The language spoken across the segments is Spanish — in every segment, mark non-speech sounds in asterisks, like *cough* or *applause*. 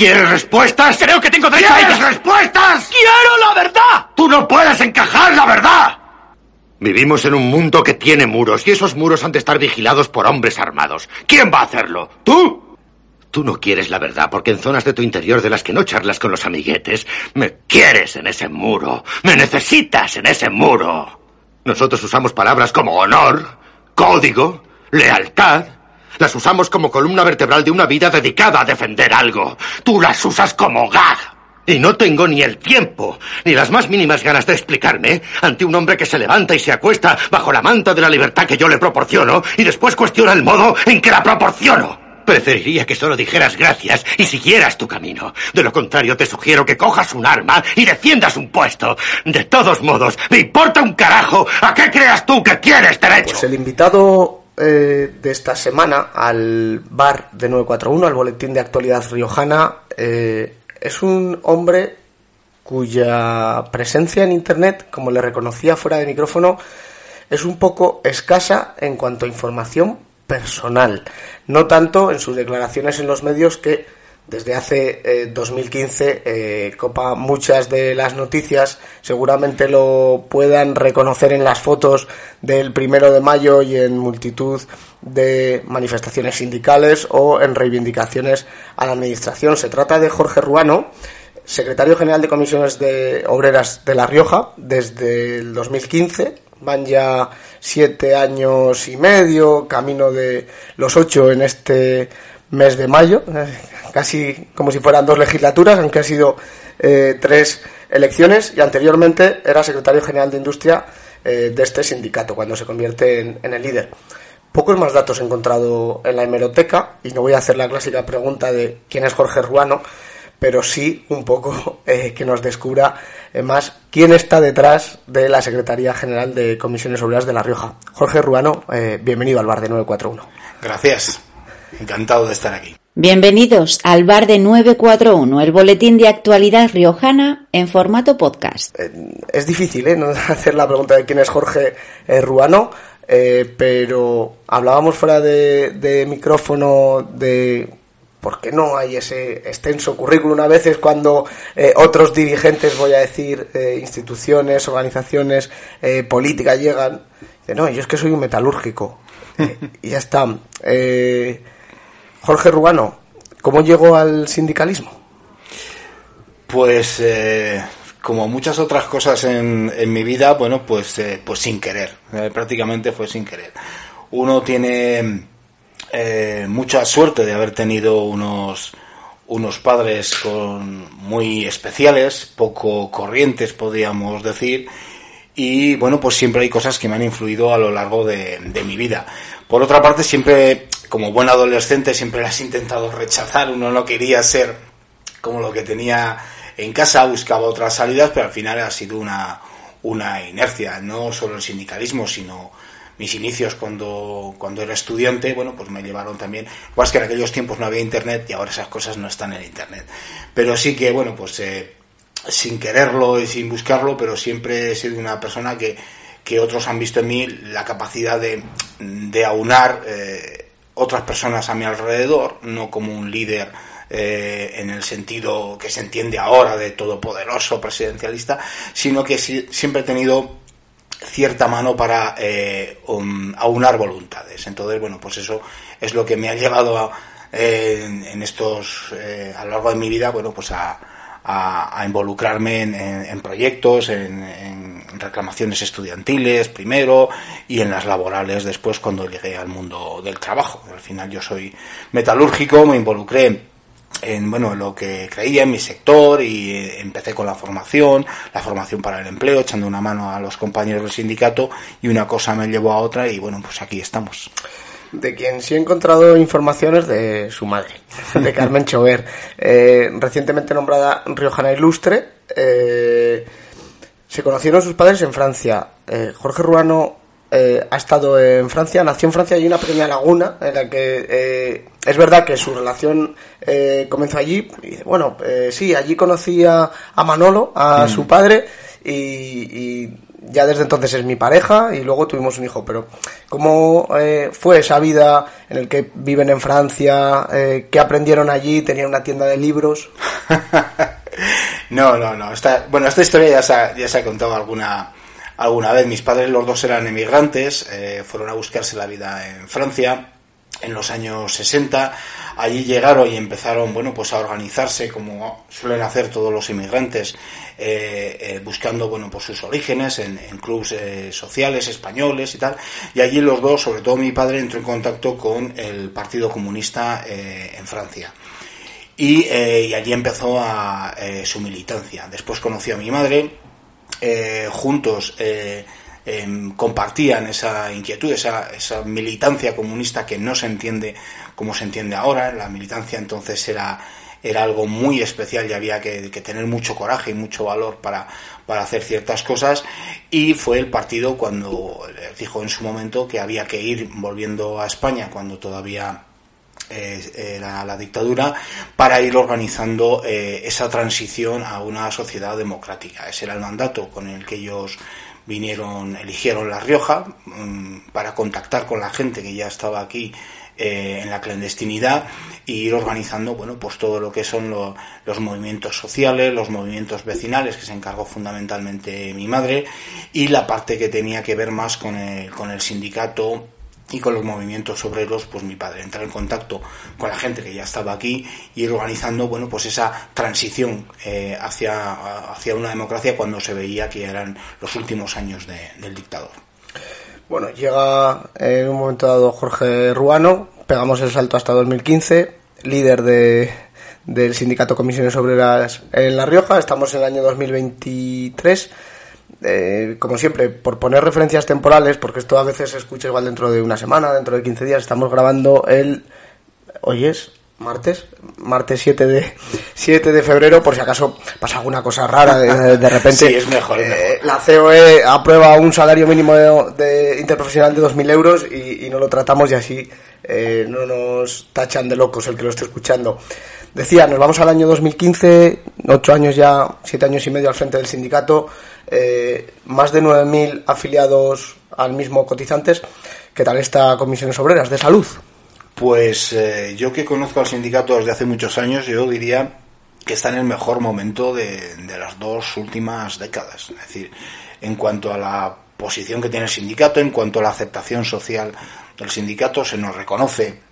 ¿Quieres respuestas? Creo que tengo derecho a ¿Quieres ellas. respuestas? ¡Quiero la verdad! ¡Tú no puedes encajar la verdad! Vivimos en un mundo que tiene muros y esos muros han de estar vigilados por hombres armados. ¿Quién va a hacerlo? ¿Tú? Tú no quieres la verdad porque en zonas de tu interior de las que no charlas con los amiguetes, me quieres en ese muro. Me necesitas en ese muro. Nosotros usamos palabras como honor, código, lealtad. Las usamos como columna vertebral de una vida dedicada a defender algo. Tú las usas como gag. Y no tengo ni el tiempo, ni las más mínimas ganas de explicarme ante un hombre que se levanta y se acuesta bajo la manta de la libertad que yo le proporciono y después cuestiona el modo en que la proporciono. Preferiría que solo dijeras gracias y siguieras tu camino. De lo contrario, te sugiero que cojas un arma y defiendas un puesto. De todos modos, me importa un carajo a qué creas tú que tienes derecho. Pues el invitado eh, de esta semana al bar de 941, al boletín de actualidad riojana, eh, es un hombre cuya presencia en Internet, como le reconocía fuera de micrófono, es un poco escasa en cuanto a información personal, no tanto en sus declaraciones en los medios que desde hace eh, 2015 eh, copa muchas de las noticias, seguramente lo puedan reconocer en las fotos del primero de mayo y en multitud de manifestaciones sindicales o en reivindicaciones a la administración. Se trata de Jorge Ruano, secretario general de comisiones de obreras de La Rioja desde el 2015. Van ya siete años y medio, camino de los ocho en este mes de mayo, casi como si fueran dos legislaturas, aunque ha sido eh, tres elecciones, y anteriormente era secretario general de Industria eh, de este sindicato, cuando se convierte en, el líder. Pocos más datos he encontrado en la hemeroteca, y no voy a hacer la clásica pregunta de quién es Jorge Ruano, pero sí un poco eh, que nos descubra más quién está detrás de la Secretaría General de Comisiones Obreras de La Rioja. Jorge Ruano, bienvenido al bar de 941. Gracias. Encantado de estar aquí. Bienvenidos al bar de 941, el boletín de actualidad riojana en formato podcast. Eh, es difícil ¿eh? *laughs* no hacer la pregunta de quién es Jorge eh, Ruano, eh, pero hablábamos fuera de, de micrófono de por qué no hay ese extenso currículum a veces cuando eh, otros dirigentes, voy a decir, eh, instituciones, organizaciones eh, políticas llegan. No, yo es que soy un metalúrgico. *laughs* Eh, y ya está. Jorge Rubano, ¿cómo llegó al sindicalismo? Pues eh, como muchas otras cosas en, en mi vida, bueno, pues, eh, pues sin querer. Eh, prácticamente fue sin querer. Uno tiene mucha suerte de haber tenido unos unos padres con muy especiales, poco corrientes, podríamos decir, y bueno, pues siempre hay cosas que me han influido a lo largo de, de mi vida. Por otra parte, siempre, como buen adolescente, siempre las he intentado rechazar, uno no quería ser como lo que tenía en casa, buscaba otras salidas, pero al final ha sido una, una inercia, no solo el sindicalismo, sino mis inicios cuando, cuando era estudiante, bueno, pues me llevaron también, pues que en aquellos tiempos no había internet y ahora esas cosas no están en internet. Pero sí que, bueno, pues eh, sin quererlo y sin buscarlo, pero siempre he sido una persona que, que otros han visto en mí la capacidad de, de aunar eh, otras personas a mi alrededor, no como un líder eh, en el sentido que se entiende ahora de todopoderoso presidencialista, sino que si, siempre he tenido cierta mano para eh, um, aunar voluntades. Entonces, bueno, pues eso es lo que me ha llevado a, eh, en, estos, eh, a lo largo de mi vida, bueno, pues a, a, a involucrarme en, en, en proyectos, en, en, reclamaciones estudiantiles primero y en las laborales después cuando llegué al mundo del trabajo. Al final yo soy metalúrgico, me involucré en bueno lo que creía en mi sector y empecé con la formación, la formación para el empleo, echando una mano a los compañeros del sindicato y una cosa me llevó a otra y bueno, pues aquí estamos. De quien sí he encontrado informaciones de su madre, de Carmen Chover, eh, recientemente nombrada Riojana Ilustre. Eh, se conocieron sus padres en Francia. Eh, Jorge Ruano eh, ha estado en Francia, nació en Francia y hay una pequeña laguna en la que es verdad que su relación comenzó allí. Y bueno, eh, sí, allí conocí a, a Manolo, a su padre, y, y ya desde entonces es mi pareja y luego tuvimos un hijo. Pero ¿cómo eh, fue esa vida en el que viven en Francia? Eh, ¿Qué aprendieron allí? ¿Tenían una tienda de libros? *laughs* No, no, no. Esta, bueno, esta historia ya se ha, ya se ha contado alguna, alguna vez. Mis padres, los dos eran emigrantes, eh, fueron a buscarse la vida en Francia en los años 60. Allí llegaron y empezaron, bueno, pues a organizarse como suelen hacer todos los inmigrantes, eh, eh, buscando, bueno, pues sus orígenes en, en clubes eh, sociales españoles y tal. Y allí los dos, sobre todo mi padre, entró en contacto con el Partido Comunista en Francia y, allí empezó su militancia. Después conoció a mi madre, juntos em, compartían esa inquietud, esa, esa militancia comunista que no se entiende como se entiende ahora. La militancia entonces era, era algo muy especial y había que, tener mucho coraje y mucho valor para, para hacer ciertas cosas y fue el partido cuando dijo en su momento que había que ir volviendo a España cuando todavía eh, era la dictadura para ir organizando eh, esa transición a una sociedad democrática. Ese era el mandato con el que ellos vinieron, eligieron La Rioja mm, para contactar con la gente que ya estaba aquí eh, en la clandestinidad y ir organizando bueno pues todo lo que son lo- los movimientos sociales los movimientos vecinales que se encargó fundamentalmente mi madre y la parte que tenía que ver más con el, con el sindicato y con los movimientos obreros, pues mi padre entrar en contacto con la gente que ya estaba aquí y ir organizando, bueno, pues esa transición eh, hacia, hacia una democracia cuando se veía que eran los últimos años de- del dictador. Bueno, llega en un momento dado Jorge Ruano, pegamos el salto hasta 2015, líder de, del sindicato Comisiones Obreras en La Rioja, estamos en el año 2023. Eh, como siempre, por poner referencias temporales, porque esto a veces se escucha igual dentro de una semana, dentro de 15 días, estamos grabando el... Hoy es martes, martes 7 de *laughs* 7 de febrero, por si acaso pasa alguna cosa rara de, de repente. *laughs* Sí, es mejor, es mejor. eh, la COE aprueba un salario mínimo de, de interprofesional de 2.000 euros y, y no lo tratamos y así eh, no nos tachan de locos el que lo esté escuchando. Decía, nos vamos al año 2015, ocho años ya, siete años y medio al frente del sindicato, eh, más de 9.000 afiliados al mismo cotizantes. ¿Qué tal esta Comisiones Obreras de Salud? Pues eh, yo que conozco al sindicato desde hace muchos años, yo diría que está en el mejor momento de, de las dos últimas décadas. Es decir, en cuanto a la posición que tiene el sindicato, en cuanto a la aceptación social del sindicato, se nos reconoce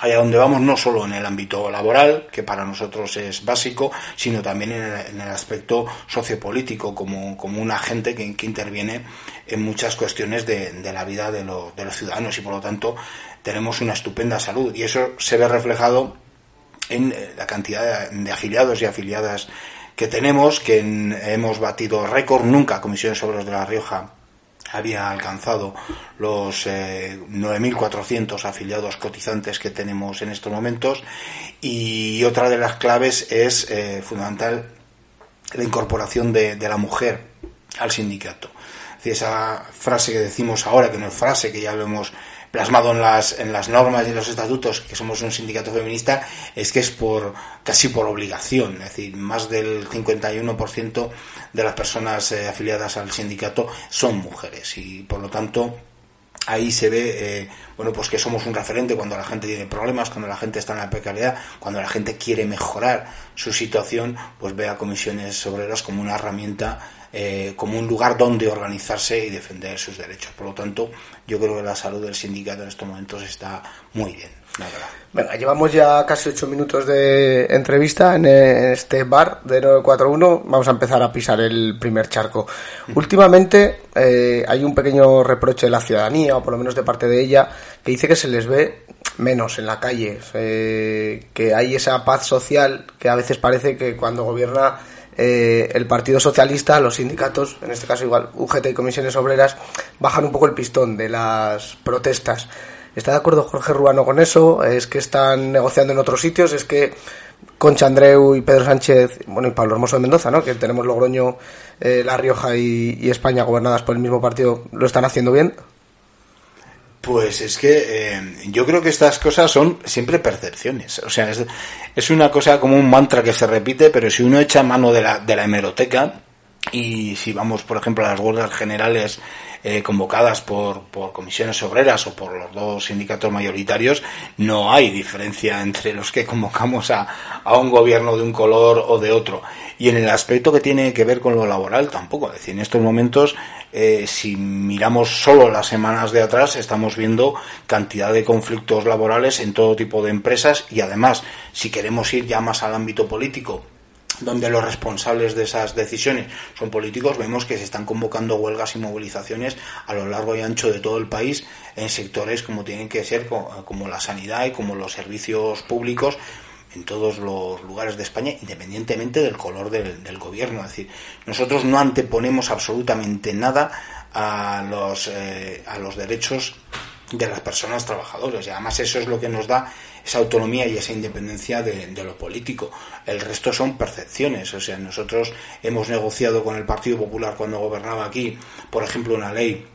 allá donde vamos, no solo en el ámbito laboral, que para nosotros es básico, sino también en el, aspecto sociopolítico, como, como un agente que, interviene en muchas cuestiones de, de la vida de, lo- de los ciudadanos. Y por lo tanto tenemos una estupenda salud. Y eso se ve reflejado en eh, la cantidad de, afiliados y afiliadas que tenemos, que hemos batido récord, nunca Comisiones Obreras de La Rioja había alcanzado los eh, 9.400 afiliados cotizantes que tenemos en estos momentos y otra de las claves es eh, fundamental la incorporación de, la mujer al sindicato. Es esa frase que decimos ahora, que no es frase, que ya lo hemos plasmado en las, en las normas y en los estatutos, que somos un sindicato feminista, es que es por casi por obligación. Es decir, más del 51% de las personas eh, afiliadas al sindicato son mujeres y por lo tanto ahí se ve eh, bueno pues que somos un referente cuando la gente tiene problemas cuando la gente está en la precariedad cuando la gente quiere mejorar su situación pues ve a comisiones obreras como una herramienta eh, como un lugar donde organizarse y defender sus derechos por lo tanto yo creo que la salud del sindicato en estos momentos está muy bien Venga, llevamos ya casi ocho minutos de entrevista en este bar de 941. Vamos a empezar a pisar el primer charco. *laughs* Últimamente eh, hay un pequeño reproche de la ciudadanía, o por lo menos de parte de ella, que dice que se les ve menos en la calle, eh, que hay esa paz social que a veces parece que cuando gobierna eh, el Partido Socialista, los sindicatos, en este caso igual UGT y comisiones obreras, bajan un poco el pistón de las protestas. ¿Está de acuerdo Jorge Ruano con eso? ¿Es que están negociando en otros sitios? ¿Es que Concha Andreu y Pedro Sánchez, bueno, y Pablo Hermoso de Mendoza, ¿no? Que tenemos Logroño, eh, La Rioja y, España gobernadas por el mismo partido, ¿lo están haciendo bien? Pues es que eh, yo creo que estas cosas son siempre percepciones. O sea, es, es, una cosa como un mantra que se repite, pero si uno echa mano de la, de la hemeroteca y si vamos, por ejemplo, a las huelgas generales eh, convocadas por, por comisiones obreras o por los dos sindicatos mayoritarios, no hay diferencia entre los que convocamos a, a un gobierno de un color o de otro. Y en el aspecto que tiene que ver con lo laboral tampoco. Es decir, en estos momentos, eh, si miramos solo las semanas de atrás, estamos viendo cantidad de conflictos laborales en todo tipo de empresas y además, si queremos ir ya más al ámbito político, donde los responsables de esas decisiones son políticos, vemos que se están convocando huelgas y movilizaciones a lo largo y ancho de todo el país en sectores como tienen que ser como la sanidad y como los servicios públicos en todos los lugares de España, independientemente del color del, gobierno. Es decir, nosotros no anteponemos absolutamente nada a los, eh, a los derechos de las personas trabajadoras y además eso es lo que nos da esa autonomía y esa independencia de, lo político. El resto son percepciones. O sea, nosotros hemos negociado con el Partido Popular cuando gobernaba aquí, por ejemplo, una ley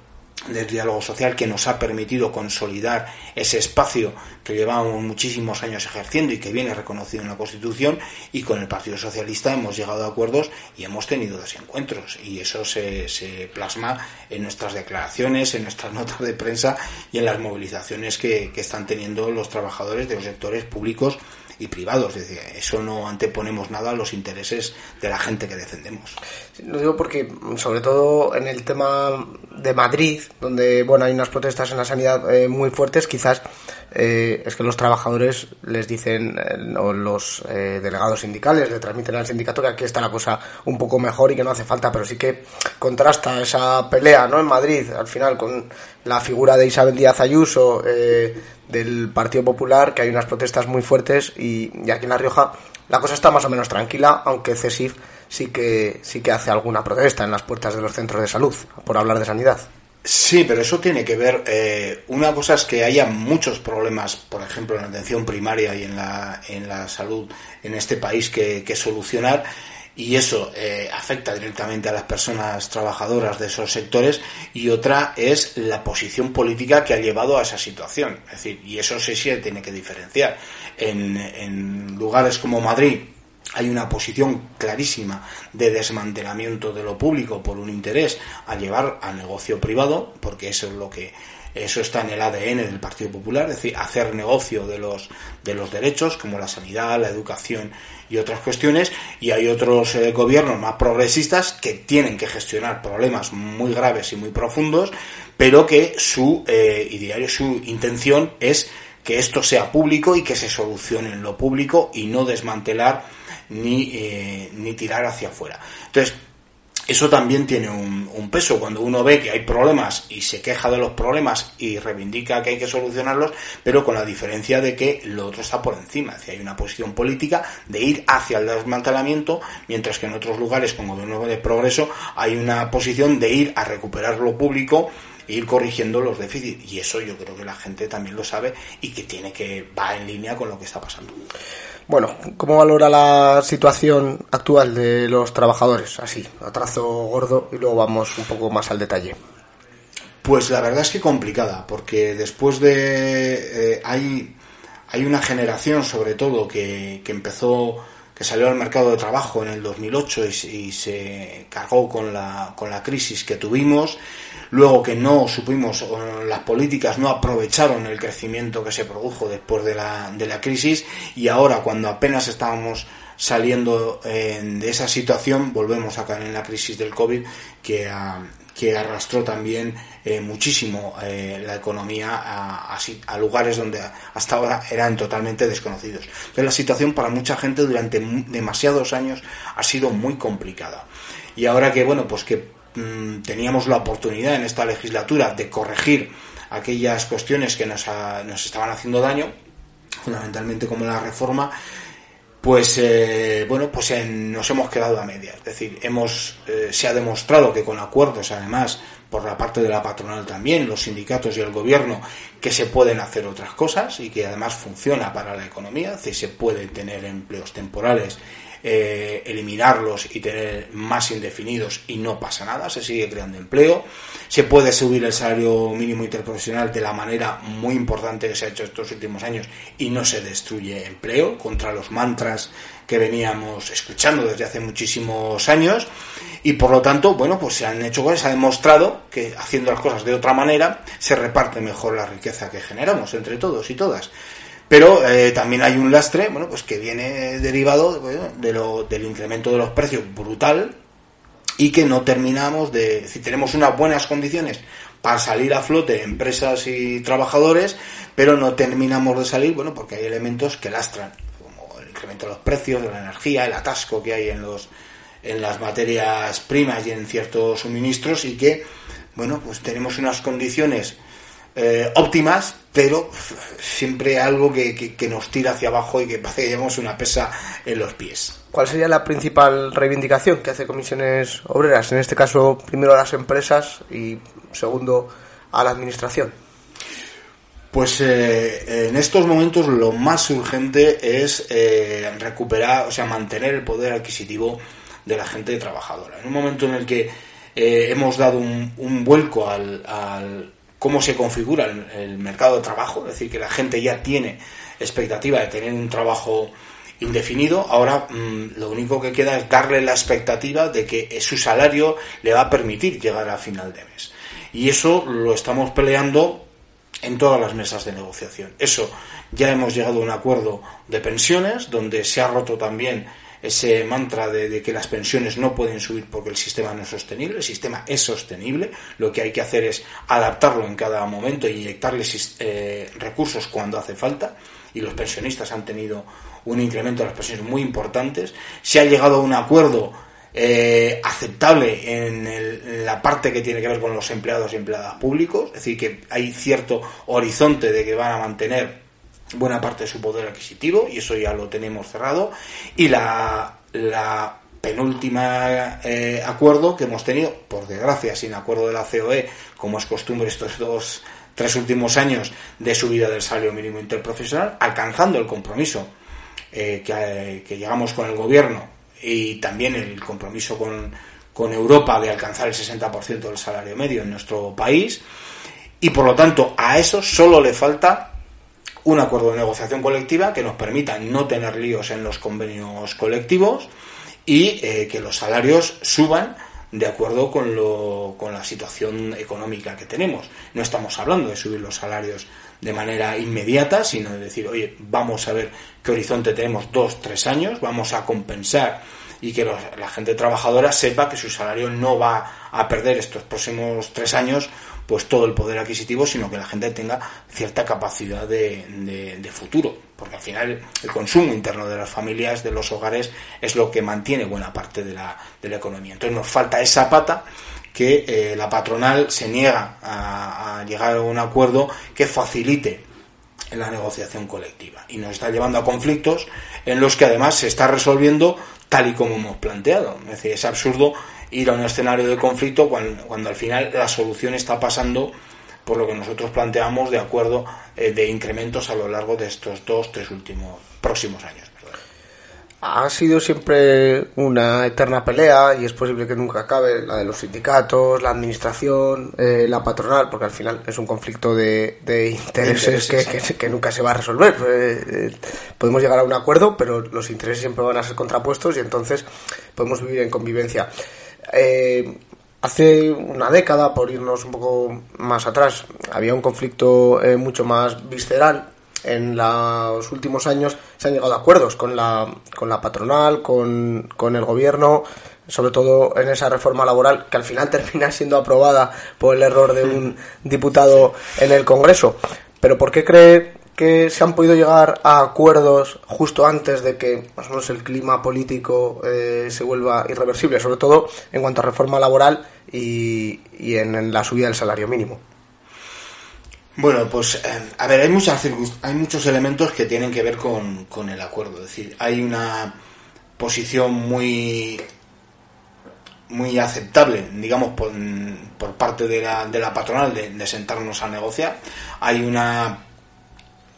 del diálogo social que nos ha permitido consolidar ese espacio que llevamos muchísimos años ejerciendo y que viene reconocido en la Constitución y con el Partido Socialista hemos llegado a acuerdos y hemos tenido desencuentros y eso se, plasma en nuestras declaraciones, en nuestras *laughs* notas de prensa y en las movilizaciones que, que están teniendo los trabajadores de los sectores públicos y privados. Es decir, eso no anteponemos nada a los intereses de la gente que defendemos. Lo digo porque, sobre todo en el tema de Madrid, donde bueno hay unas protestas en la sanidad eh, muy fuertes, quizás eh, es que los trabajadores les dicen, eh, o los delegados sindicales le transmiten al sindicato que aquí está la cosa un poco mejor y que no hace falta, pero sí que contrasta esa pelea ¿no? en Madrid al final con la figura de Isabel Díaz Ayuso del Partido Popular, que hay unas protestas muy fuertes y, aquí en La Rioja la cosa está más o menos tranquila, aunque CESIF sí que, sí que hace alguna protesta en las puertas de los centros de salud, por hablar de sanidad. Sí, pero eso tiene que ver. Eh, una cosa es que haya muchos problemas, por ejemplo, en la atención primaria y en la, en la salud en este país que, que solucionar y eso eh, afecta directamente a las personas trabajadoras de esos sectores y otra es la posición política que ha llevado a esa situación. Es decir, y eso sí se tiene que diferenciar. En, en lugares como Madrid hay una posición clarísima de desmantelamiento de lo público por un interés a llevar al negocio privado, porque eso es lo que eso está en el ADN del Partido Popular, es decir, hacer negocio de los, de los derechos como la sanidad, la educación y otras cuestiones. Y hay otros eh, gobiernos más progresistas que tienen que gestionar problemas muy graves y muy profundos, pero que su eh, ideario, su intención es que esto sea público y que se solucione en lo público y no desmantelar ni, eh, ni tirar hacia afuera. Entonces, eso también tiene un, peso. Cuando uno ve que hay problemas y se queja de los problemas y reivindica que hay que solucionarlos, pero con la diferencia de que lo otro está por encima. Es hay una posición política de ir hacia el desmantelamiento, mientras que en otros lugares, como gobierno de progreso, hay una posición de ir a recuperar lo público e ir corrigiendo los déficits. Y eso yo creo que la gente también lo sabe y que tiene que va en línea con lo que está pasando. Bueno, ¿cómo valora la situación actual de los trabajadores? Así, a trazo gordo y luego vamos un poco más al detalle. Pues la verdad es que complicada, porque después de... Eh, hay, hay una generación sobre todo que, que empezó que salió al mercado de trabajo en el 2008 y, y, se cargó con la, con la crisis que tuvimos luego que no supimos, las políticas no aprovecharon el crecimiento que se produjo después de la, de la crisis y ahora cuando apenas estábamos saliendo eh, de esa situación volvemos a caer en la crisis del COVID que, que arrastró también eh, muchísimo eh, la economía a, a, lugares donde hasta ahora eran totalmente desconocidos. Entonces la situación para mucha gente durante demasiados años ha sido muy complicada. Y ahora que, bueno, pues que Mm, teníamos la oportunidad en esta legislatura de corregir aquellas cuestiones que nos, nos estaban haciendo daño, fundamentalmente como la reforma, pues eh, bueno, pues nos hemos quedado a media. Es decir, hemos, eh, se ha demostrado que con acuerdos, además, por la parte de la patronal también, los sindicatos y el gobierno, que se pueden hacer otras cosas y que además funciona para la economía, es decir, se pueden tener empleos temporales eh, eliminarlos y tener más indefinidos y no pasa nada, se sigue creando empleo, se puede subir el salario mínimo interprofesional de la manera muy importante que se ha hecho estos últimos años y no se destruye empleo contra los mantras que veníamos escuchando desde hace muchísimos años y por lo tanto, bueno, pues se han hecho cosas, se ha demostrado que haciendo las cosas de otra manera se reparte mejor la riqueza que generamos entre todos y todas. Pero eh, también hay un lastre, bueno, pues que viene derivado de lo, del incremento de los precios brutal y que no terminamos de, si tenemos unas buenas condiciones para salir a flote empresas y trabajadores, pero no terminamos de salir, bueno, porque hay elementos que lastran, como el incremento de los precios de la energía, el atasco que hay en los en las materias primas y en ciertos suministros y que, bueno, pues tenemos unas condiciones eh, óptimas, pero siempre algo que, nos tira hacia abajo y que parece que llevamos una pesa en los pies. ¿Cuál sería la principal reivindicación que hace comisiones obreras? En este caso, primero a las empresas y segundo a la administración. Pues eh, en estos momentos lo más urgente es eh, recuperar, o sea, mantener el poder adquisitivo de la gente trabajadora. En un momento en el que hemos dado un, vuelco al, cómo se configura el, mercado de trabajo, es decir, que la gente ya tiene expectativa de tener un trabajo indefinido, ahora mm, lo único que queda es darle la expectativa de que su salario le va a permitir llegar a final de mes. Y eso lo estamos peleando en todas las mesas de negociación. Eso ya hemos llegado a un acuerdo de pensiones, donde se ha roto también ese mantra de, que las pensiones no pueden subir porque el sistema no es sostenible. El sistema es sostenible. Lo que hay que hacer es adaptarlo en cada momento y inyectarles eh, recursos cuando hace falta. Y los pensionistas han tenido un incremento de las pensiones muy importantes. Se ha llegado a un acuerdo eh, aceptable en, la parte que tiene que ver con los empleados y empleadas públicos. Es decir, que hay cierto horizonte de que van a mantener buena parte de su poder adquisitivo y eso ya lo tenemos cerrado. Y la, la penúltima eh, acuerdo que hemos tenido, por desgracia, sin acuerdo de la COE, como es costumbre estos dos, tres últimos años de subida del salario mínimo interprofesional, alcanzando el compromiso eh, que, llegamos con el gobierno y también el compromiso con, con Europa de alcanzar el 60% del salario medio en nuestro país. Y por lo tanto, a eso solo le falta un acuerdo de negociación colectiva que nos permita no tener líos en los convenios colectivos y eh, que los salarios suban de acuerdo con, lo, con la situación económica que tenemos. No estamos hablando de subir los salarios de manera inmediata, sino de decir, oye, vamos a ver qué horizonte tenemos dos, tres años, vamos a compensar y que la gente trabajadora sepa que su salario no va a perder estos próximos tres años pues todo el poder adquisitivo, sino que la gente tenga cierta capacidad de, de, futuro, porque al final el consumo interno de las familias, de los hogares, es lo que mantiene buena parte de la, de la economía. Entonces nos falta esa pata que eh, la patronal se niega a, a llegar a un acuerdo que facilite la negociación colectiva y nos está llevando a conflictos en los que además se está resolviendo tal y como hemos planteado. Es decir, es absurdo ir a un escenario de conflicto cuando, al final la solución está pasando por lo que nosotros planteamos de acuerdo eh, de incrementos a lo largo de estos dos, tres últimos próximos años. Ha sido siempre una eterna pelea y es posible que nunca acabe la de los sindicatos, la administración, eh, la patronal, porque al final es un conflicto de, intereses, que, nunca se va a resolver. Eh, podemos llegar a un acuerdo, pero los intereses siempre van a ser contrapuestos y entonces podemos vivir en convivencia. Eh, hace una década, por irnos un poco más atrás, había un conflicto eh, mucho más visceral. En los últimos años se han llegado a acuerdos con la, con la patronal, con, con el gobierno, sobre todo en esa reforma laboral que al final *laughs* termina siendo aprobada por el error de un diputado en el Congreso. Pero ¿por qué cree que se han podido llegar a acuerdos justo antes de que más o menos el clima político eh, se vuelva irreversible, sobre todo en cuanto a reforma laboral y, en, la subida del salario mínimo. Bueno, pues eh, a ver, hay, muchas, hay muchos elementos que tienen que ver con, con el acuerdo. Es decir, hay una posición muy muy aceptable, digamos, por, por parte de la, de la patronal de sentarnos a negociar. Hay una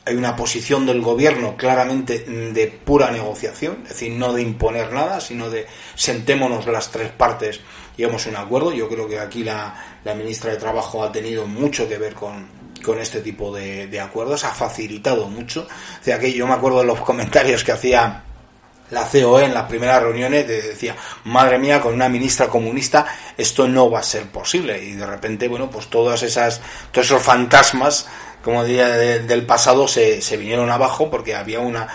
hay una posición del gobierno claramente de pura negociación, es decir, no de imponer nada, sino de sentémonos las tres partes y hagamos un acuerdo. Yo creo que aquí la, la ministra de Trabajo ha tenido mucho que ver con, con este tipo de, de acuerdos, ha facilitado mucho. O sea, que yo me acuerdo de los comentarios que hacía la COE en las primeras reuniones decía, madre mía, con una ministra comunista esto no va a ser posible. Y de repente, bueno, pues todas esas, todos esos fantasmas, como diría, de, del pasado se, se, vinieron abajo porque había una,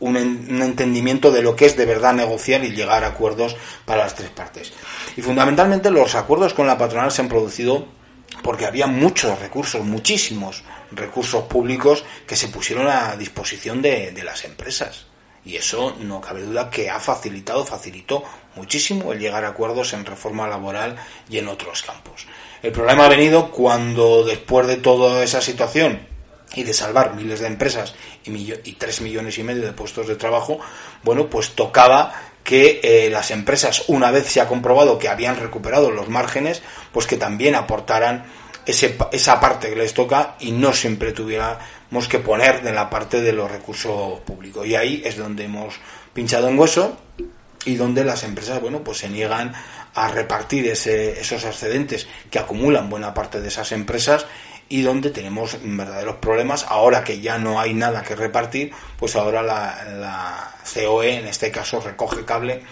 un, un, entendimiento de lo que es de verdad negociar y llegar a acuerdos para las tres partes. Y fundamentalmente los acuerdos con la patronal se han producido porque había muchos recursos, muchísimos recursos públicos que se pusieron a disposición de, de las empresas. Y eso no cabe duda que ha facilitado, facilitó muchísimo el llegar a acuerdos en reforma laboral y en otros campos. El problema ha venido cuando después de toda esa situación y de salvar miles de empresas y, tres millones y medio de puestos de trabajo, bueno, pues tocaba que eh, las empresas, una vez se ha comprobado que habían recuperado los márgenes, pues que también aportaran ese, esa parte que les toca y no siempre tuviéramos que poner de la parte de los recursos públicos. Y ahí es donde hemos pinchado en hueso y donde las empresas, bueno, pues se niegan a repartir ese, esos excedentes que acumulan buena parte de esas empresas y donde tenemos verdaderos problemas. Ahora que ya no hay nada que repartir, pues ahora la, la COE, en este caso, recoge cable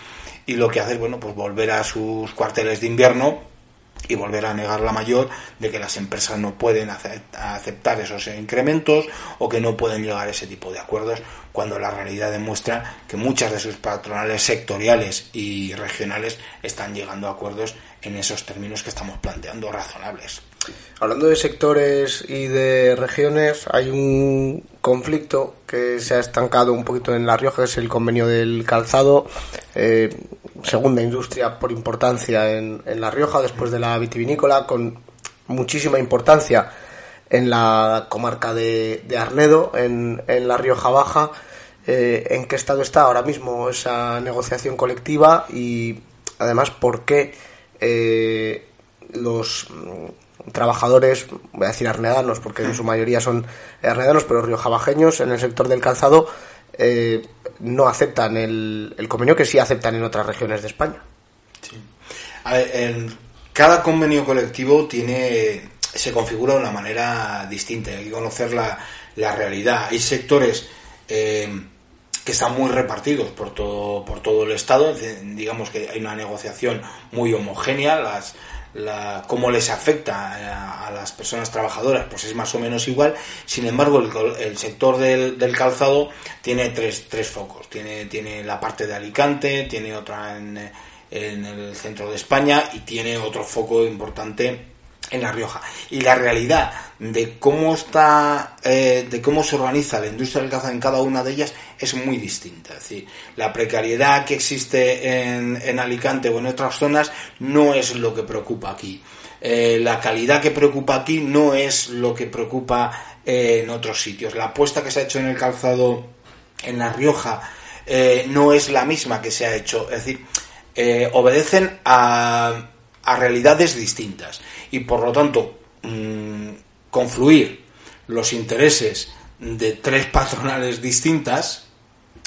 y lo que hace es, bueno, pues volver a sus cuarteles de invierno y volver a negar la mayor de que las empresas no pueden aceptar esos incrementos o que no pueden llegar a ese tipo de acuerdos cuando la realidad demuestra que muchas de sus patronales sectoriales y regionales están llegando a acuerdos en esos términos que estamos planteando razonables. Hablando de sectores y de regiones, hay un conflicto que se ha estancado un poquito en La Rioja, que es el convenio del calzado, eh, segunda industria por importancia en, en, La Rioja, después de la vitivinícola, con muchísima importancia en la comarca de, de Arnedo, en, en, La Rioja Baja. Eh, ¿En qué estado está ahora mismo esa negociación colectiva y además por qué eh, los trabajadores, voy a decir arnedanos, porque en su mayoría son arnedanos, pero riojabajeños en el sector del calzado eh, no aceptan el, el, convenio que sí aceptan en otras regiones de España. Sí. A ver, en cada convenio colectivo tiene se configura de una manera distinta, hay que conocer la, la realidad. Hay sectores eh, que están muy repartidos por todo, por todo el Estado, digamos que hay una negociación muy homogénea, las, la, cómo les afecta a, a, las personas trabajadoras, pues es más o menos igual. Sin embargo, el, el sector del, del, calzado tiene tres, tres focos. Tiene, tiene la parte de Alicante, tiene otra en, en el centro de España y tiene otro foco importante en La Rioja. Y la realidad de cómo está, eh, de cómo se organiza la industria del calzado en cada una de ellas es muy distinta. Es decir, la precariedad que existe en, en Alicante o en otras zonas no es lo que preocupa aquí. Eh, la calidad que preocupa aquí no es lo que preocupa eh, en otros sitios. La apuesta que se ha hecho en el calzado en La Rioja no es la misma que se ha hecho. Es decir, obedecen a, a realidades distintas y por lo tanto mmm, confluir los intereses de tres patronales distintas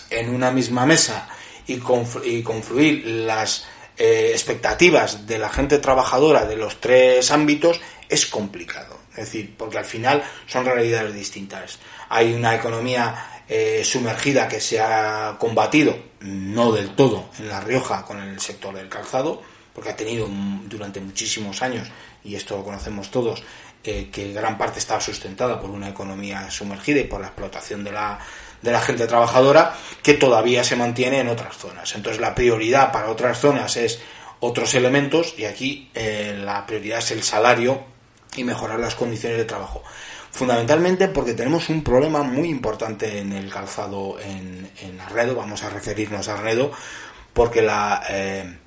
en una misma mesa y confluir las eh, expectativas de la gente trabajadora de los tres ámbitos es complicado. Es decir, porque al final son realidades distintas. Hay una economía eh, sumergida que se ha combatido, no del todo, en La Rioja con el sector del calzado, porque ha tenido durante muchísimos años, y esto lo conocemos todos, eh, que gran parte estaba sustentada por una economía sumergida y por la explotación de la, de la gente trabajadora, que todavía se mantiene en otras zonas. Entonces la prioridad para otras zonas es otros elementos y aquí eh, la prioridad es el salario y mejorar las condiciones de trabajo. Fundamentalmente porque tenemos un problema muy importante en el calzado en, en Arredo, vamos a referirnos a Arredo, porque la... Eh,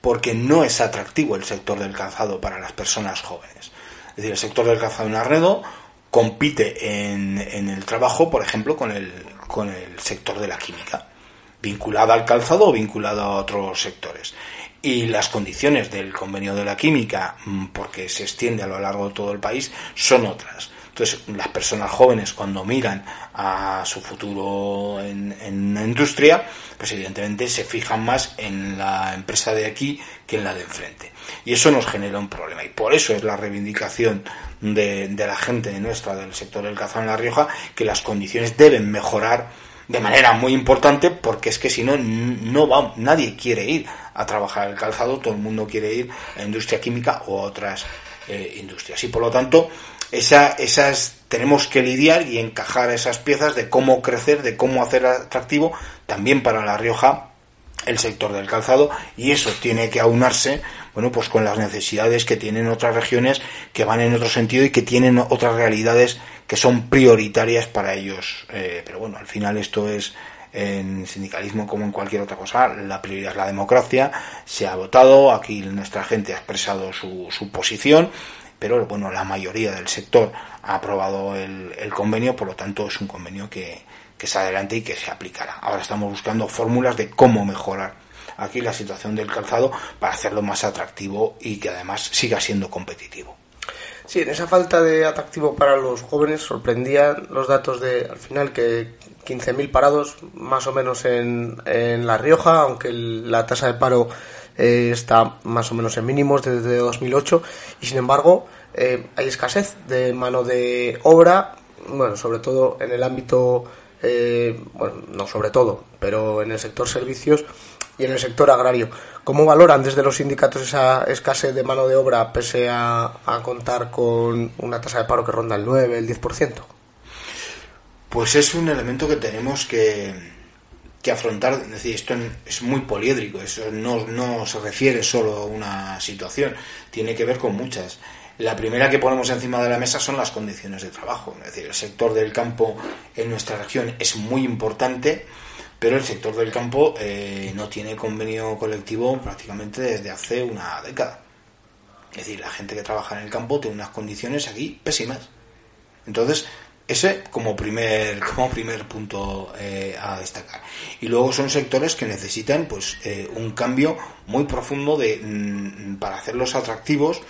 porque no es atractivo el sector del calzado para las personas jóvenes. Es decir, el sector del calzado en Arredo compite en, el trabajo, por ejemplo, con el, con el sector de la química, vinculada al calzado o vinculado a otros sectores. y las condiciones del convenio de la química, mm, porque se extiende a lo largo de todo el país, son otras. Entonces, las personas jóvenes cuando miran a su futuro en, en una industria, pues evidentemente se fijan más en la empresa de aquí que en la de enfrente. Y eso nos genera un problema. Y por eso es la reivindicación de, de la gente nuestra del sector del calzado en La Rioja, que las condiciones deben mejorar de manera muy importante porque es que si no, no va, nadie quiere ir a trabajar el calzado, todo el mundo quiere ir a la industria química o a otras eh, industrias. Y por lo tanto, esa, esas tenemos que lidiar y encajar esas piezas de cómo crecer, de cómo hacer atractivo también para La Rioja el sector del calzado y eso tiene que aunarse bueno pues con las necesidades que tienen otras regiones que van en otro sentido y que tienen otras realidades que son prioritarias para ellos. Eh, pero bueno al final esto es en sindicalismo como en cualquier otra cosa. La prioridad es la democracia se ha votado aquí nuestra gente ha expresado su, su posición pero bueno la mayoría del sector ha aprobado el, el convenio por lo tanto es un convenio que que se adelante y que se aplicará. Ahora estamos buscando fórmulas de cómo mejorar aquí la situación del calzado para hacerlo más atractivo y que además siga siendo competitivo. Sí, en esa falta de atractivo para los jóvenes sorprendían los datos de, al final, que 15.000 parados más o menos en, en La Rioja, aunque la tasa de paro eh, está más o menos en mínimos desde 2008 y sin embargo eh, hay escasez de mano de obra, bueno, sobre todo en el ámbito eh, bueno, no sobre todo, pero en el sector servicios y en el sector agrario. ¿Cómo valoran desde los sindicatos esa escasez de mano de obra pese a, contar con una tasa de paro que ronda el 9, el 10%? Pues es un elemento que tenemos que, que afrontar. Es decir, esto es muy poliédrico, eso no, se refiere solo a una situación, tiene que ver con muchas. La primera que ponemos encima de la mesa son las condiciones de trabajo. Es decir, el sector del campo en nuestra región es muy importante, pero el sector del campo eh, no tiene convenio colectivo prácticamente desde hace una década. Es decir, la gente que trabaja en el campo tiene unas condiciones aquí pésimas. Entonces, ese como primer, *laughs* como primer punto eh, a destacar. Y luego son sectores que necesitan pues eh, un cambio muy profundo de, mm, para hacerlos atractivos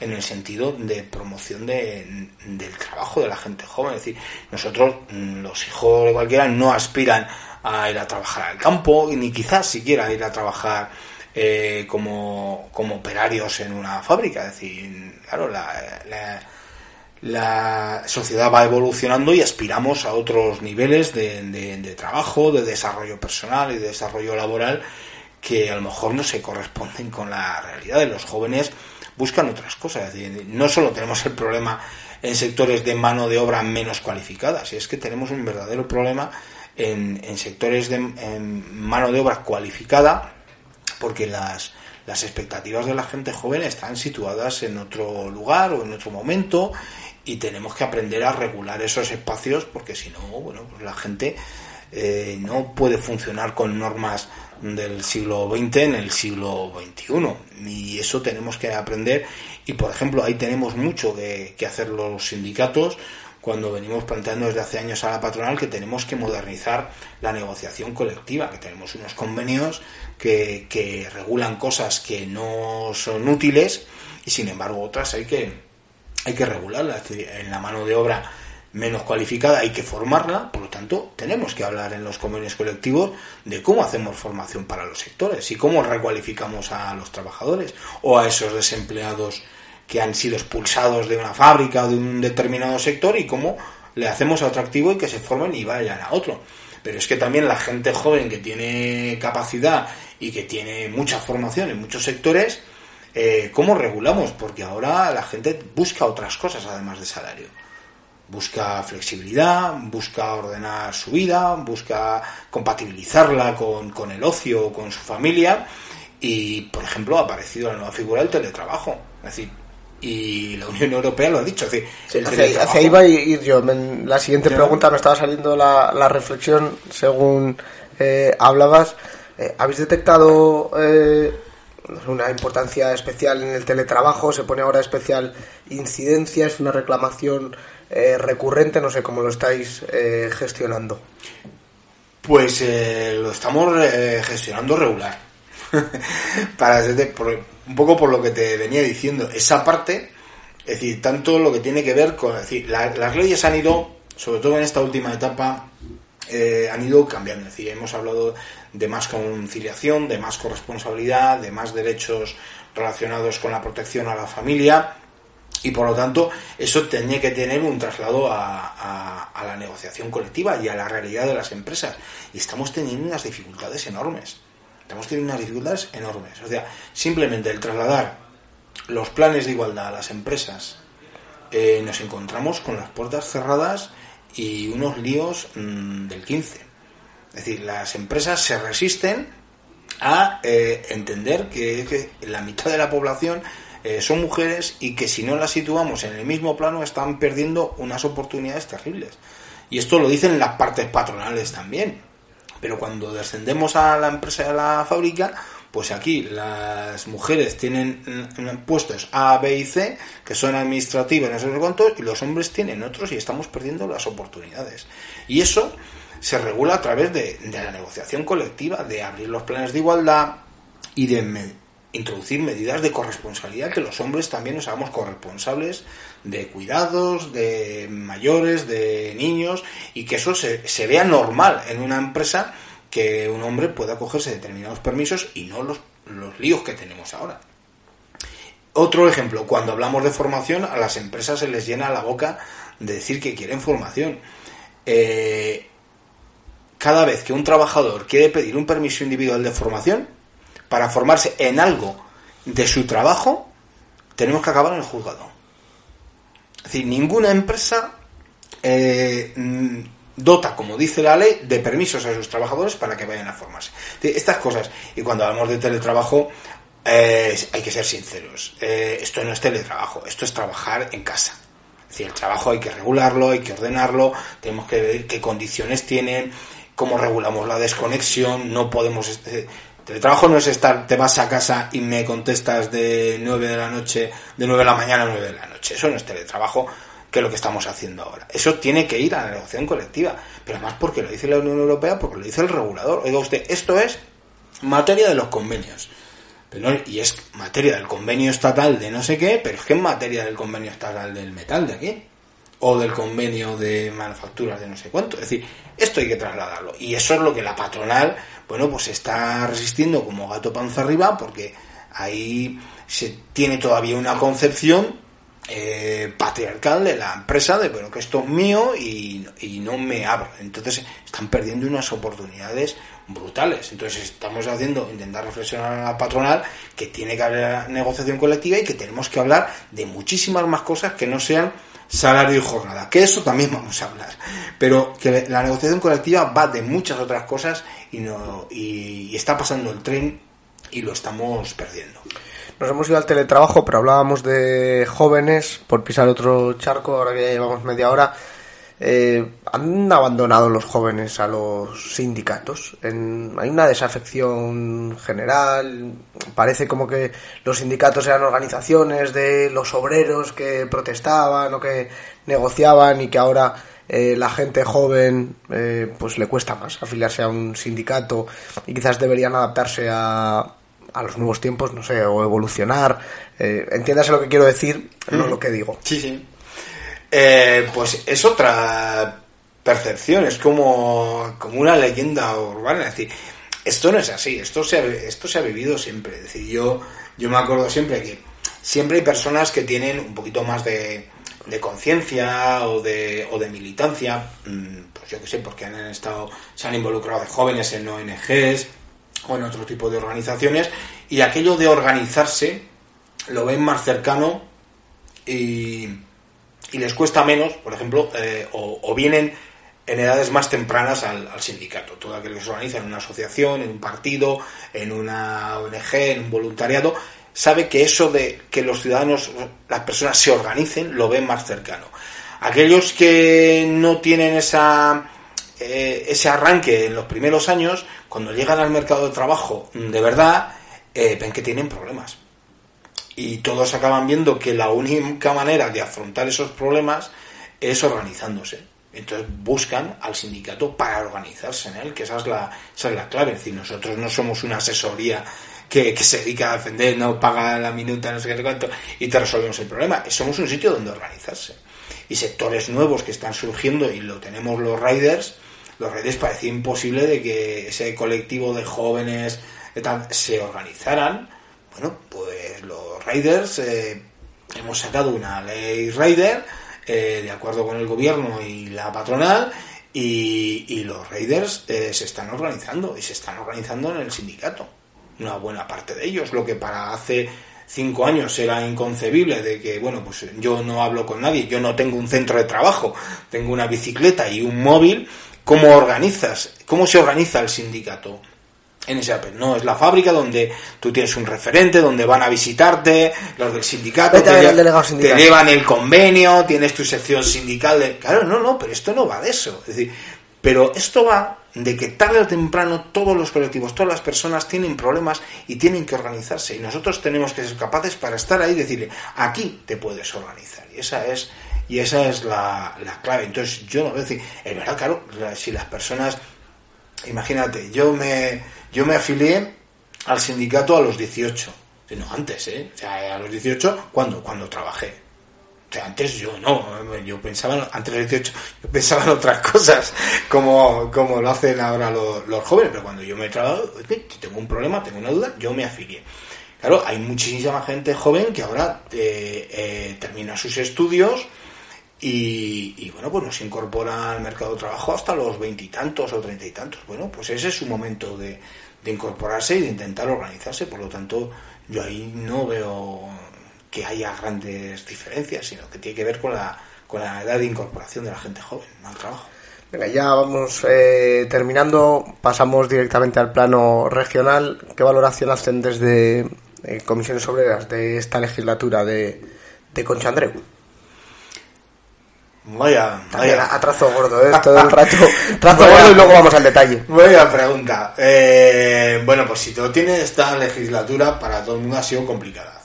en el sentido de promoción de, del trabajo de la gente joven. Es decir, nosotros, mm, los hijos de cualquiera, no aspiran a ir a trabajar al campo, ni quizás siquiera ir a trabajar eh, como, como operarios en una fábrica. Es decir, claro, la, la, sociedad va evolucionando y aspiramos a otros niveles de, de, trabajo, de desarrollo personal y de desarrollo laboral que a lo mejor no se corresponden con la realidad los jóvenes buscan otras cosas. no solo tenemos el problema en sectores de mano de obra menos cualificadas, es que tenemos un verdadero problema en, en sectores de mano de obra cualificada, porque las, las expectativas de la gente joven están situadas en otro lugar o en otro momento y tenemos que aprender a regular esos espacios porque si no, bueno, pues la gente eh, no puede funcionar con normas del siglo XX en el siglo XXI. Y eso tenemos que aprender. Y, por ejemplo, ahí tenemos mucho que, hacer los sindicatos cuando venimos planteando desde hace años a la patronal que tenemos que modernizar la negociación colectiva, que tenemos unos convenios que, que regulan cosas que no son útiles y sin embargo otras hay que, hay que regularlas. En la mano de obra menos cualificada, hay que formarla, por lo tanto, tenemos que hablar en los convenios colectivos de cómo hacemos formación para los sectores y cómo recualificamos a los trabajadores o a esos desempleados que han sido expulsados de una fábrica o de un determinado sector y cómo le hacemos atractivo y que se formen y vayan a otro. Pero es que también la gente joven que tiene capacidad y que tiene mucha formación en muchos sectores, eh, ¿cómo regulamos? Porque ahora la gente busca otras cosas además de salario busca flexibilidad, busca ordenar su vida, busca compatibilizarla con, el ocio, con su familia y, por ejemplo, ha aparecido la nueva figura del teletrabajo. Es decir, y la Unión Europea lo ha dicho. Es decir, hacia, ahí va a ir yo. la siguiente pregunta me estaba saliendo la, reflexión según eh, hablabas. Eh, ¿Habéis detectado eh, una importancia especial en el teletrabajo? ¿Se pone ahora especial incidencia? ¿Es una reclamación eh, recurrente, no sé cómo lo estáis eh, gestionando. Pues eh, lo estamos gestionando regular. *laughs* para un poco por lo que te venía diciendo, esa parte, es decir, tanto lo que tiene que ver con, es decir, las leyes han ido, sobre todo en esta última etapa, eh, han ido cambiando. Es decir, hemos hablado de más conciliación, de más corresponsabilidad, de más derechos relacionados con la protección a la familia y por lo tanto eso tenía que tener un traslado a, a, la negociación colectiva y a la realidad de las empresas. Y estamos teniendo unas dificultades enormes. Estamos teniendo unas dificultades enormes. O sea simplemente el trasladar los planes de igualdad a las empresas eh, nos encontramos con las puertas cerradas y unos líos mm, del 15 es decir las empresas se resisten a eh, entender que, la mitad de la población eh, son mujeres y que si no las situamos en el mismo plano están perdiendo unas oportunidades terribles. Y esto lo dicen las partes patronales también. Pero cuando descendemos a la empresa, a la fábrica, pues aquí las mujeres tienen mm, puestos A, B y C, que son administrativos, no sé cuántos, y los hombres tienen otros y estamos perdiendo las oportunidades. Y eso se regula a través de, la negociación colectiva, de abrir los planes de igualdad y de introducir medidas de corresponsabilidad, que los hombres también nos hagamos corresponsables de cuidados, de mayores, de niños, y que eso se, se vea normal en una empresa que un hombre pueda cogerse determinados permisos y no los, los líos que tenemos ahora. Otro ejemplo, cuando hablamos de formación, a las empresas se les llena la boca de decir que quieren formación. Eh, cada vez que un trabajador quiere pedir un permiso individual de formación para formarse en algo de su trabajo, tenemos que acabar en el juzgado. Es decir, ninguna empresa eh, dota, como dice la ley, de permisos a sus trabajadores para que vayan a formarse. Estas cosas, y cuando hablamos de teletrabajo, eh, hay que ser sinceros. Eh, esto no es teletrabajo, esto es trabajar en casa. Es decir, el trabajo hay que regularlo, hay que ordenarlo, tenemos que ver qué condiciones tienen, cómo regulamos la desconexión, no podemos... Este, teletrabajo no es estar, te vas a casa y me contestas de 9 de la noche, de 9 de la mañana a 9 de la noche. Eso no es teletrabajo, que lo que estamos haciendo ahora. Eso tiene que ir a la negociación colectiva, pero además porque lo dice la Unión Europea, porque lo dice el regulador. Oiga usted, esto es materia de los convenios. Y es materia del convenio estatal de no sé qué, pero es que es materia del convenio estatal del metal de aquí o del convenio de manufacturas de no sé cuánto. Es decir, esto hay que trasladarlo. Y eso es lo que la patronal, bueno, pues está resistiendo como gato panza arriba, porque ahí se tiene todavía una concepción eh, patriarcal de la empresa de bueno que esto es mío y, no me abro. Entonces están perdiendo unas oportunidades brutales. Entonces estamos haciendo intentar reflexionar a la patronal que tiene que haber negociación colectiva y que tenemos que hablar de muchísimas más cosas que no sean salario y jornada, que eso también *laughs* vamos a hablar, pero que la negociación colectiva va de muchas otras cosas y, no, y, está pasando el tren y lo estamos perdiendo. Nos hemos ido al teletrabajo, pero hablábamos de jóvenes, por pisar otro charco, ahora que ya llevamos media hora. Eh, han abandonado los jóvenes a los sindicatos. hay una desafección general. Parece como que los sindicatos eran organizaciones de los obreros que protestaban o que negociaban y que ahora eh, la gente joven eh, pues le cuesta más afiliarse a un sindicato y quizás deberían adaptarse a, a los nuevos tiempos, no sé, o evolucionar. entiéndase lo que quiero decir, no lo que digo. Sí, sí. Eh, pues es otra percepción, es como, como una leyenda urbana. Es decir, esto no es así, esto se ha, esto se ha vivido siempre. Es decir, yo, yo me acuerdo siempre que siempre hay personas que tienen un poquito más de, de conciencia o de, o de militancia, mm, pues yo que sé, porque han estado, se han involucrado de jóvenes en ONGs o en otro tipo de organizaciones, y aquello de organizarse lo ven más cercano y y les cuesta menos, por ejemplo, eh, o, vienen en edades más tempranas al, sindicato. Todo aquel que se organiza en una asociación, en un partido, en una ONG, en un voluntariado, sabe que eso de que los ciudadanos, las personas se organicen, lo ven más cercano. Aquellos que no tienen esa, eh, ese arranque en los primeros años, cuando llegan al mercado de trabajo de verdad, eh, ven que tienen problemas y todos acaban viendo que la única manera de afrontar esos problemas es organizándose. Entonces buscan al sindicato para organizarse en él, que esa es la, esa es la clave. Es decir, nosotros no somos una asesoría que, que se dedica a defender, no paga la minuta, no sé qué cuánto, y te resolvemos el problema. Somos un sitio donde organizarse. Y sectores nuevos que están surgiendo, y lo tenemos los riders, los riders parecía imposible de que ese colectivo de jóvenes se organizaran. Bueno, pues los riders eh, hemos sacado una ley rider eh, de acuerdo con el gobierno y la patronal y, los raiders eh, se están organizando y se están organizando en el sindicato. Una buena parte de ellos, lo que para hace cinco años era inconcebible de que, bueno, pues yo no hablo con nadie, yo no tengo un centro de trabajo, tengo una bicicleta y un móvil, ¿cómo organizas? ¿Cómo se organiza el sindicato? en ese Apple. No, es la fábrica donde tú tienes un referente, donde van a visitarte los del sindicato, te, llevan el convenio, tienes tu sección sindical. De... Claro, no, no, pero esto no va de eso. Es decir, pero esto va de que tarde o temprano todos los colectivos, todas las personas tienen problemas y tienen que organizarse. Y nosotros tenemos que ser capaces para estar ahí y decirle, aquí te puedes organizar. Y esa es, y esa es la, la clave. Entonces yo no decir, es verdad, claro, si las personas, imagínate, yo me yo me afilié al sindicato a los 18. No, antes, ¿eh? O sea, a los 18, ¿cuándo? Cuando trabajé. O sea, antes yo no, yo pensaba, antes de los 18, yo pensaba en otras *laughs* cosas, como, como lo hacen ahora los, jóvenes, pero cuando yo me he trabajado, tengo un problema, tengo una duda, yo me afilié. Claro, hay muchísima gente joven que ahora eh, eh, termina sus estudios y, y, bueno, pues nos incorpora al mercado de trabajo hasta los veintitantos o treinta y tantos. Bueno, pues ese es su momento de, de incorporarse y de intentar organizarse. Por lo tanto, yo ahí no veo que haya grandes diferencias, sino que tiene que ver con la, con la edad de incorporación de la gente joven al trabajo. Venga, ya vamos eh, terminando, pasamos directamente al plano regional. ¿Qué valoración hacen desde eh, Comisiones Obreras de esta legislatura de, de Concha Andreu? Vaya, vaya. A trazo gordo, ¿eh? Todo el rato. *laughs* Trazo gordo y luego vamos al detalle. Vaya pregunta. Eh, bueno, pues si todo tiene esta legislatura, para todo el mundo ha sido complicada.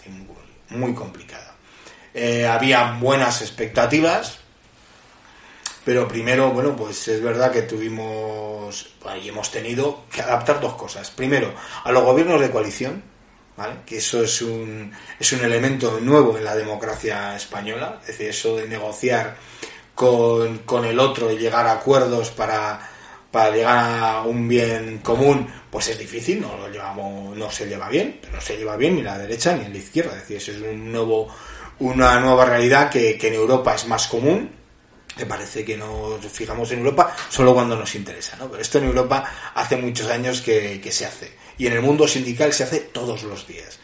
Muy complicada. Eh, había buenas expectativas, pero primero, bueno, pues es verdad que tuvimos y hemos tenido que adaptar dos cosas. Primero, a los gobiernos de coalición, ¿vale? que eso es un, es un elemento nuevo en la democracia española, es decir, eso de negociar con, con el otro y llegar a acuerdos para, para llegar a un bien común, pues es difícil, no lo llevamos, no se lleva bien, no se lleva bien ni la derecha ni la izquierda, es decir, eso es un nuevo, una nueva realidad que, que en Europa es más común, me parece que nos fijamos en Europa solo cuando nos interesa, ¿no? Pero esto en Europa hace muchos años que, que se hace. Y en el mundo sindical se hace todos los días.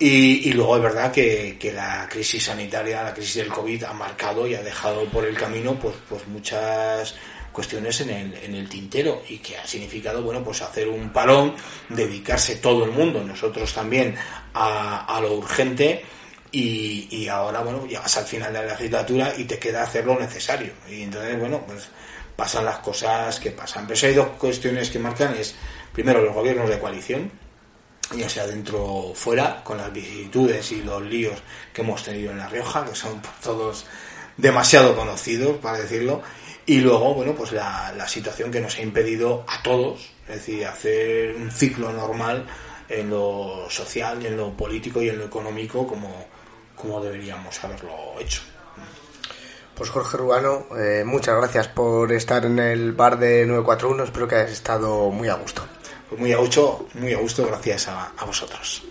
Y, luego es verdad que, la crisis sanitaria, la crisis del COVID ha marcado y ha dejado por el camino pues, pues muchas cuestiones en el, en el tintero y que ha significado bueno pues hacer un parón, dedicarse todo el mundo, nosotros también, a, lo urgente y, y, ahora bueno llegas al final de la legislatura y te queda hacer lo necesario y entonces bueno pues pasan las cosas que pasan. Pero si hay dos cuestiones que marcan es primero los gobiernos de coalición ya sea dentro o fuera, con las vicisitudes y los líos que hemos tenido en La Rioja, que son todos demasiado conocidos, para decirlo, y luego, bueno, pues la, la situación que nos ha impedido a todos, es decir, hacer un ciclo normal en lo social, en lo político y en lo económico como, como deberíamos haberlo hecho. Pues Jorge Rubano, eh, muchas gracias por estar en el bar de 941, espero que hayas estado muy a gusto. Pues muy a gusto, muy a gusto gracias a, a vosotros.